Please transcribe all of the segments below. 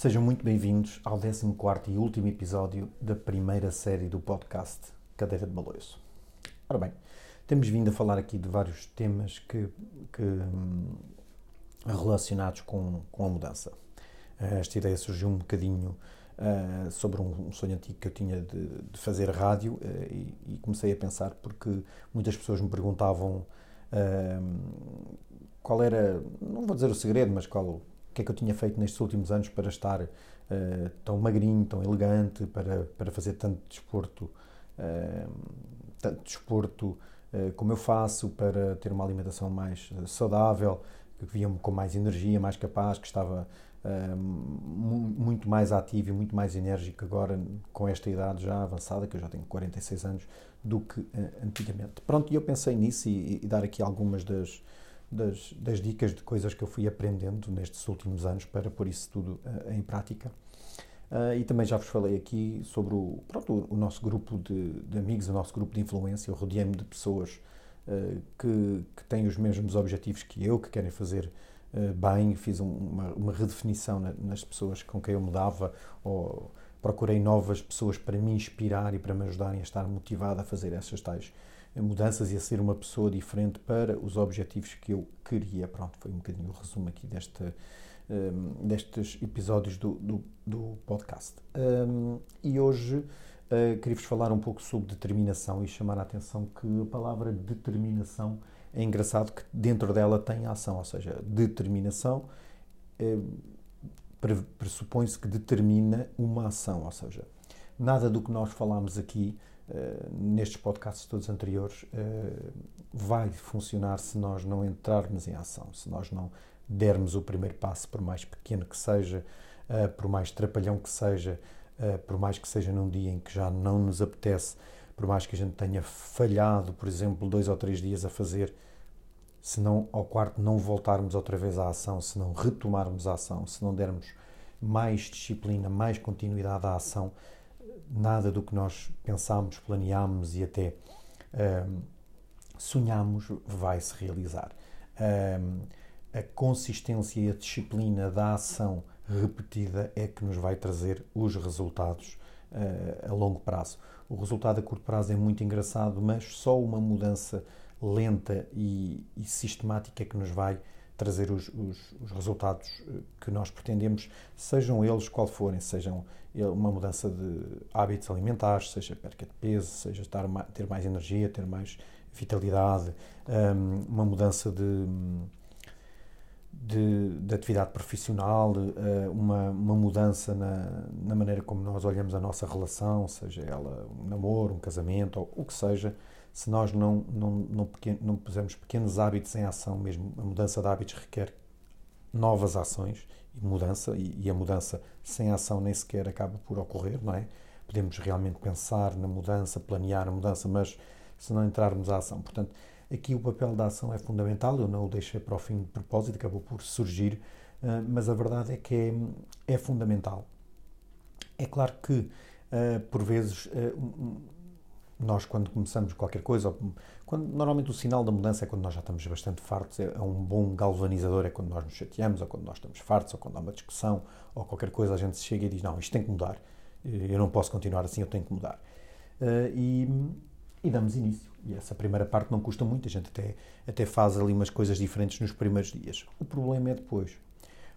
Sejam muito bem-vindos ao 14 e último episódio da primeira série do podcast Cadeira de Baloiço. Ora bem, temos vindo a falar aqui de vários temas que, que hum, relacionados com, com a mudança. Esta ideia surgiu um bocadinho uh, sobre um, sonho antigo que eu tinha de, de fazer rádio uh, e, e, comecei a pensar porque muitas pessoas me perguntavam uh, qual era, não vou dizer o segredo, mas qual, o que é que eu tinha feito nestes últimos anos para estar tão magrinho, tão elegante, para, para fazer tanto desporto, tanto desporto como eu faço, para ter uma alimentação mais saudável, que via-me com mais energia, mais capaz, que estava muito mais ativo e muito mais enérgico agora com esta idade já avançada, que eu já tenho 46 anos, do que uh, antigamente. Pronto, e eu pensei nisso e, e dar aqui algumas das, das, das, dicas de coisas que eu fui aprendendo nestes últimos anos para pôr isso tudo uh, em prática. Uh, e também já vos falei aqui sobre o, pronto, o nosso grupo de, de amigos, o nosso grupo de influência. Eu rodeei-me de pessoas que, que têm os mesmos objetivos que eu, que querem fazer bem, fiz uma, uma redefinição nas pessoas com quem eu mudava, ou procurei novas pessoas para me inspirar e para me ajudarem a estar motivado a fazer essas tais mudanças e a ser uma pessoa diferente para os objetivos que eu queria. Pronto, foi um bocadinho o resumo aqui deste, um, destes episódios do, do, do podcast. Um, e hoje uh, queria-vos falar um pouco sobre determinação e chamar a atenção que a palavra determinação é engraçado que dentro dela tem ação, ou seja, determinação é, pressupõe-se que determina uma ação, ou seja, nada do que nós falámos aqui nestes podcasts todos anteriores uh, vai funcionar se nós não entrarmos em ação, se nós não dermos o primeiro passo, por mais pequeno que seja, uh, por mais trapalhão que seja, por mais que seja num dia em que já não nos apetece por mais que a gente tenha falhado, por exemplo, dois ou três dias a fazer, se não ao quarto não voltarmos outra vez à ação, se não retomarmos a ação, se não dermos mais disciplina, mais continuidade à ação, nada do que nós pensámos, planeámos e até um, sonhámos vai se realizar. Um, a consistência e a disciplina da ação repetida é que nos vai trazer os resultados uh, a longo prazo. O resultado a curto prazo é muito engraçado, mas só uma mudança lenta e, e sistemática que nos vai trazer os, os, os, resultados eh, que nós pretendemos, sejam eles qual forem, sejam uma mudança de hábitos alimentares, seja perca de peso, seja estar, ter mais energia, ter mais vitalidade, hum, uma mudança de, de, de atividade profissional, eh, uma, uma mudança na, na maneira como nós olhamos a nossa relação, seja ela um namoro, um casamento, ou o que seja, se nós não, não, não, pequeno, não pusermos pequenos hábitos em ação, mesmo a mudança de hábitos requer novas ações e mudança, e, e a mudança sem ação nem sequer acaba por ocorrer, não é? Podemos realmente pensar na mudança, planear a mudança, mas se não entrarmos à ação. Portanto, Aqui o papel da ação é fundamental, eu não o deixei para o fim de propósito, acabou por surgir, eh, mas a verdade é que é, é fundamental. É claro que, eh, por vezes, eh, nós quando começamos qualquer coisa, quando, normalmente o sinal da mudança é quando nós já estamos bastante fartos, é, é, um bom galvanizador, é quando nós nos chateamos, ou quando nós estamos fartos, ou quando há uma discussão, ou qualquer coisa, a gente chega e diz, não, isto tem que mudar, eu não posso continuar assim, eu tenho que mudar. E, e damos início. E essa primeira parte não custa muito, a gente até, até faz ali umas coisas diferentes nos primeiros dias. O problema é depois.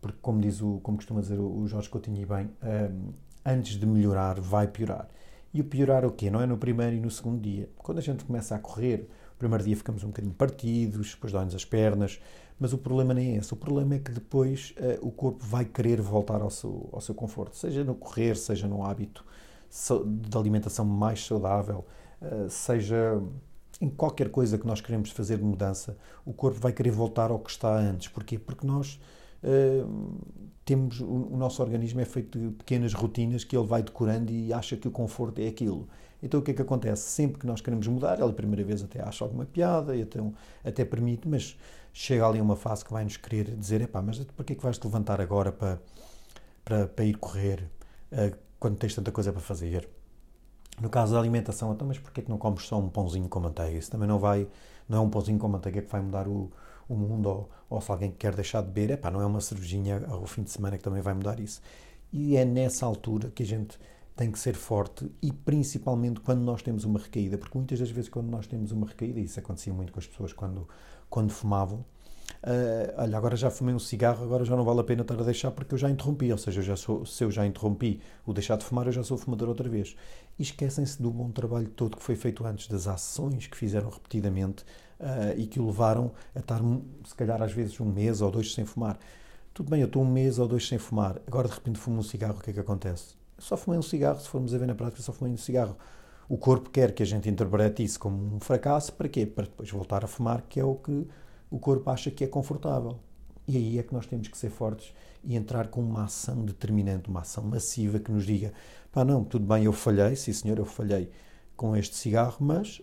Porque, como diz o, como costuma dizer o Jorge Coutinho e bem, um, antes de melhorar, vai piorar. E o piorar o quê? Não é no primeiro e no segundo dia. Quando a gente começa a correr, o primeiro dia ficamos um bocadinho partidos, depois dói-nos as pernas, mas o problema nem é esse. O problema é que depois uh, o corpo vai querer voltar ao seu, ao seu conforto, seja no correr, seja no hábito de alimentação mais saudável, eh, seja em qualquer coisa que nós queremos fazer de mudança, o corpo vai querer voltar ao que está antes. Porquê? Porque nós uh, temos, o, nosso organismo é feito de pequenas rotinas que ele vai decorando e acha que o conforto é aquilo. Então o que é que acontece? Sempre que nós queremos mudar, ele a primeira vez até acha alguma piada e até, até permite, mas chega ali uma fase que vai nos querer dizer: epá, mas para que é que vais te levantar agora para, para, para ir correr uh, quando tens tanta coisa para fazer? No caso da alimentação, então, mas porquê que não comes só um pãozinho com manteiga? Isso também não vai, não é um pãozinho com manteiga que vai mudar o, o mundo, ou, ou se alguém quer deixar de beber, epá, não é uma cervejinha ao fim de semana que também vai mudar isso. E é nessa altura que a gente tem que ser forte e principalmente quando nós temos uma recaída, porque muitas das vezes quando nós temos uma recaída, e isso acontecia muito com as pessoas quando, quando fumavam, Uh, olha, agora já fumei um cigarro, agora já não vale a pena estar a deixar porque eu já interrompi, ou seja, eu já sou, se eu já interrompi o deixar de fumar, eu já sou fumador outra vez. E esquecem-se do bom trabalho todo que foi feito antes, das ações que fizeram repetidamente uh, e que o levaram a estar, se calhar, às vezes um mês ou dois sem fumar. Tudo bem, eu estou um mês ou dois sem fumar, agora de repente fumo um cigarro, o que é que acontece? Só fumei um cigarro, se formos a ver na prática, só fumei um cigarro. O corpo quer que a gente interprete isso como um fracasso, para quê? Para depois voltar a fumar, que é o que o corpo acha que é confortável. E aí é que nós temos que ser fortes e entrar com uma ação determinante, uma ação massiva que nos diga: pá, não, tudo bem, eu falhei, sim senhor, eu falhei com este cigarro, mas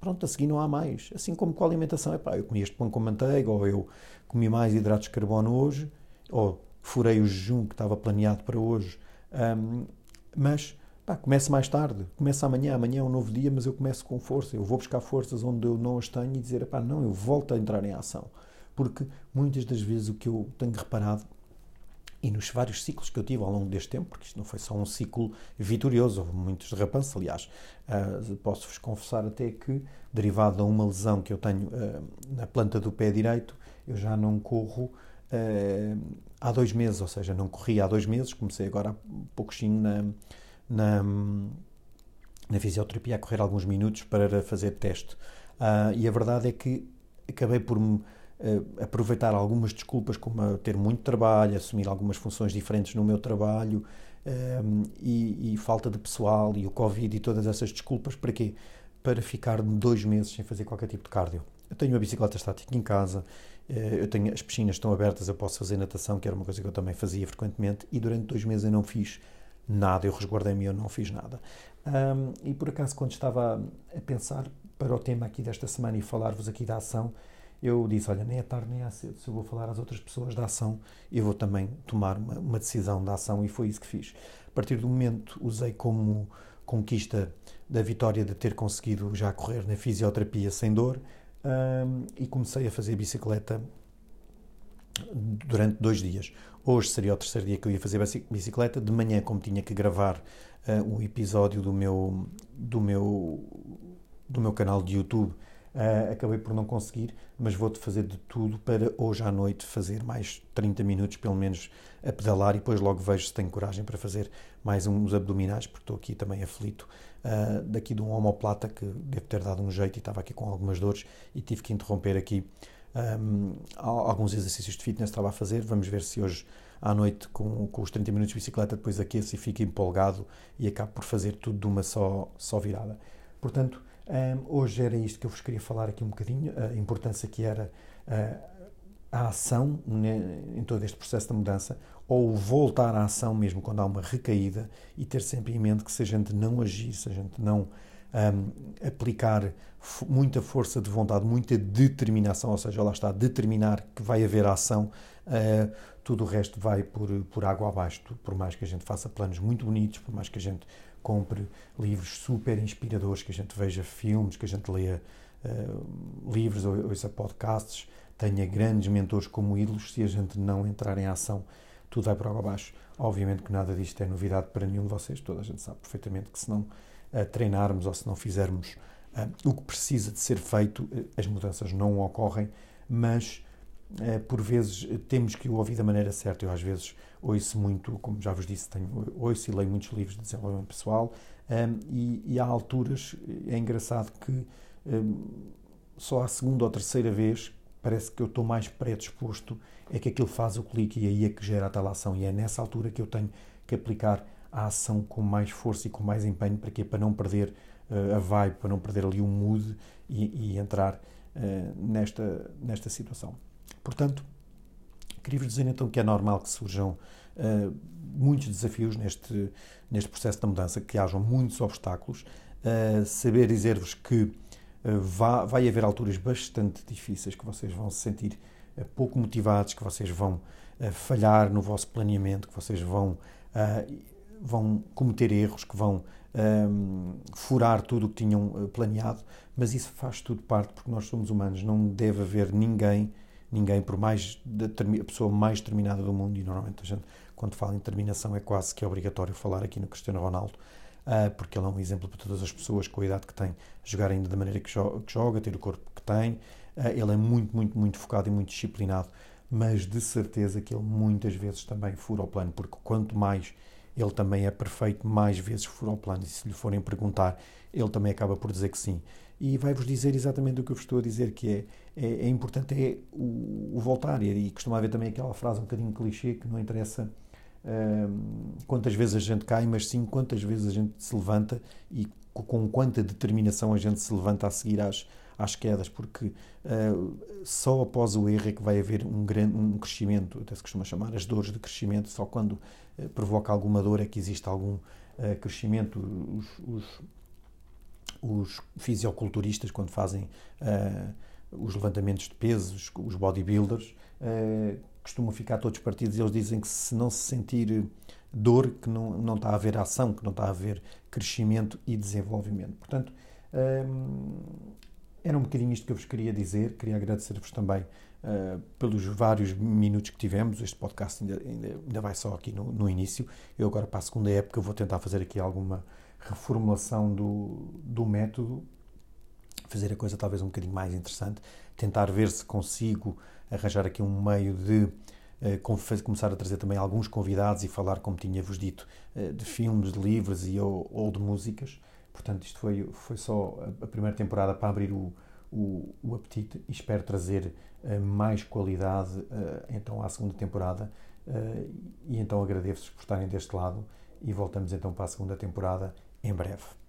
pronto, a seguir não há mais. Assim como com a alimentação, é pá, eu comi este pão com manteiga, ou eu comi mais hidratos de carbono hoje, ou furei o jejum que estava planeado para hoje, um, mas pá, começo mais tarde, começa amanhã, amanhã é um novo dia, mas eu começo com força, eu vou buscar forças onde eu não as tenho e dizer, pá, não, eu volto a entrar em ação. Porque muitas das vezes o que eu tenho reparado e nos vários ciclos que eu tive ao longo deste tempo, porque isto não foi só um ciclo vitorioso, houve muitos derrapanços, aliás, uh, posso-vos confessar até que, derivado de uma lesão que eu tenho uh, na planta do pé direito, eu já não corro uh, há dois meses, ou seja, não corri há dois meses, comecei agora há pouquinho na, na, na fisioterapia a correr alguns minutos para fazer teste. e a verdade é que acabei por me aproveitar algumas desculpas, como ter muito trabalho, assumir algumas funções diferentes no meu trabalho uh, e, e, falta de pessoal e o Covid e todas essas desculpas, para quê? Para ficar dois meses sem fazer qualquer tipo de cardio. Eu tenho uma bicicleta estática em casa, uh, eu tenho, as piscinas estão abertas, eu posso fazer natação, que era uma coisa que eu também fazia frequentemente, e durante dois meses eu não fiz nada, eu resguardei-me eu não fiz nada. Um, e por acaso, quando estava a pensar para o tema aqui desta semana e falar-vos aqui da ação, eu disse: Olha, nem é tarde nem é cedo. Se eu vou falar às outras pessoas da ação, eu vou também tomar uma, uma decisão da ação, e foi isso que fiz. A partir do momento, usei como conquista da vitória de ter conseguido já correr na fisioterapia sem dor um, e comecei a fazer bicicleta durante dois dias. Hoje seria o terceiro dia que eu ia fazer bicicleta. De manhã, como tinha que gravar uh, um episódio do meu, do meu, do meu canal de YouTube, Uh, acabei por não conseguir, mas vou-te fazer de tudo para hoje à noite fazer mais 30 minutos, pelo menos, a pedalar e depois logo vejo se tenho coragem para fazer mais uns abdominais, porque estou aqui também aflito uh, daqui de um homoplata que deve ter dado um jeito e estava aqui com algumas dores e tive que interromper aqui um, alguns exercícios de fitness estava a fazer. Vamos ver se hoje à noite, com, com os 30 minutos de bicicleta, depois aqueço e fico empolgado e acabo por fazer tudo de uma só, só virada. Portanto, um, hoje era isto que eu vos queria falar aqui um bocadinho, a importância que era uh, a ação né, em todo este processo de mudança, ou voltar à ação mesmo quando há uma recaída e ter sempre em mente que se a gente não agir, se a gente não um, aplicar muita força de vontade, muita determinação, ou seja, lá está, determinar que vai haver ação, uh, tudo o resto vai por, por água abaixo, por mais que a gente faça planos muito bonitos, por mais que a gente compre livros super inspiradores, que a gente veja filmes, que a gente leia uh, livros ou ouça podcasts, tenha grandes mentores como ídolos, se a gente não entrar em ação, tudo vai por água abaixo. Obviamente que nada disto é novidade para nenhum de vocês, toda a gente sabe perfeitamente que se não uh, treinarmos ou se não fizermos uh, o que precisa de ser feito, as mudanças não ocorrem, mas por vezes temos que o ouvir da maneira certa. Eu às vezes ouço muito, como já vos disse, tenho, ouço e leio muitos livros de desenvolvimento pessoal um, e, e, há alturas, é engraçado que um, só a segunda ou terceira vez parece que eu estou mais predisposto, é que aquilo faz o clique e aí é que gera a tal ação e é nessa altura que eu tenho que aplicar a ação com mais força e com mais empenho, para quê? Para não perder uh, a vibe, para não perder ali o mood e, e entrar uh, nesta, nesta situação. Portanto, Queria-vos dizer então que é normal que surjam uh, muitos desafios neste, neste processo da mudança, que hajam muitos obstáculos. Saber dizer-vos que vai, vai haver alturas bastante difíceis, que vocês vão se sentir pouco motivados, que vocês vão falhar no vosso planeamento, que vocês vão, vão cometer erros, que vão furar tudo o que tinham planeado, mas isso faz tudo parte, porque nós somos humanos, não deve haver ninguém ninguém, por mais a pessoa mais determinada do mundo, e normalmente a gente, quando fala em determinação, é quase que é obrigatório falar aqui no Cristiano Ronaldo, uh, porque ele é um exemplo para todas as pessoas com a idade que tem, jogar ainda da maneira que joga, que joga ter o corpo que tem. Uh, ele é muito, muito, muito focado e muito disciplinado, mas de certeza que ele muitas vezes também fura o plano, porque quanto mais ele também é perfeito, mais vezes fura o plano. E se lhe forem perguntar, ele também acaba por dizer que sim. E vai-vos dizer exatamente o que eu vos estou a dizer, que é, é, é importante é o, o, voltar. E costuma haver também aquela frase um bocadinho clichê que não interessa hum, quantas vezes a gente cai, mas sim quantas vezes a gente se levanta e com quanta determinação a gente se levanta a seguir às, às quedas, porque uh, só após o erro é que vai haver um, grande, um crescimento, até se costuma chamar as dores de crescimento, só quando uh, provoca alguma dor é que existe algum uh, crescimento. Os, os, os, fisioculturistas, quando fazem os levantamentos de pesos, os bodybuilders, costumam ficar todos partidos e eles dizem que se não se sentir dor, que não, não está a haver ação, que não está a haver crescimento e desenvolvimento. Portanto, era um bocadinho isto que eu vos queria dizer. Queria agradecer-vos também uh, pelos vários minutos que tivemos. Este podcast ainda, ainda, ainda vai só aqui no, no, início. Eu agora, para a segunda época, vou tentar fazer aqui alguma reformulação do, do método, fazer a coisa talvez um bocadinho mais interessante, tentar ver se consigo arranjar aqui um meio de uh, começar a trazer também alguns convidados e falar, como tinha-vos dito, uh, de filmes, de livros e, ou, ou de músicas. Portanto, isto foi, foi só a primeira temporada para abrir o, o, o apetite e espero trazer uh, mais qualidade uh, então à segunda temporada. Uh, e então agradeço-vos por estarem deste lado e voltamos então para a segunda temporada em breve.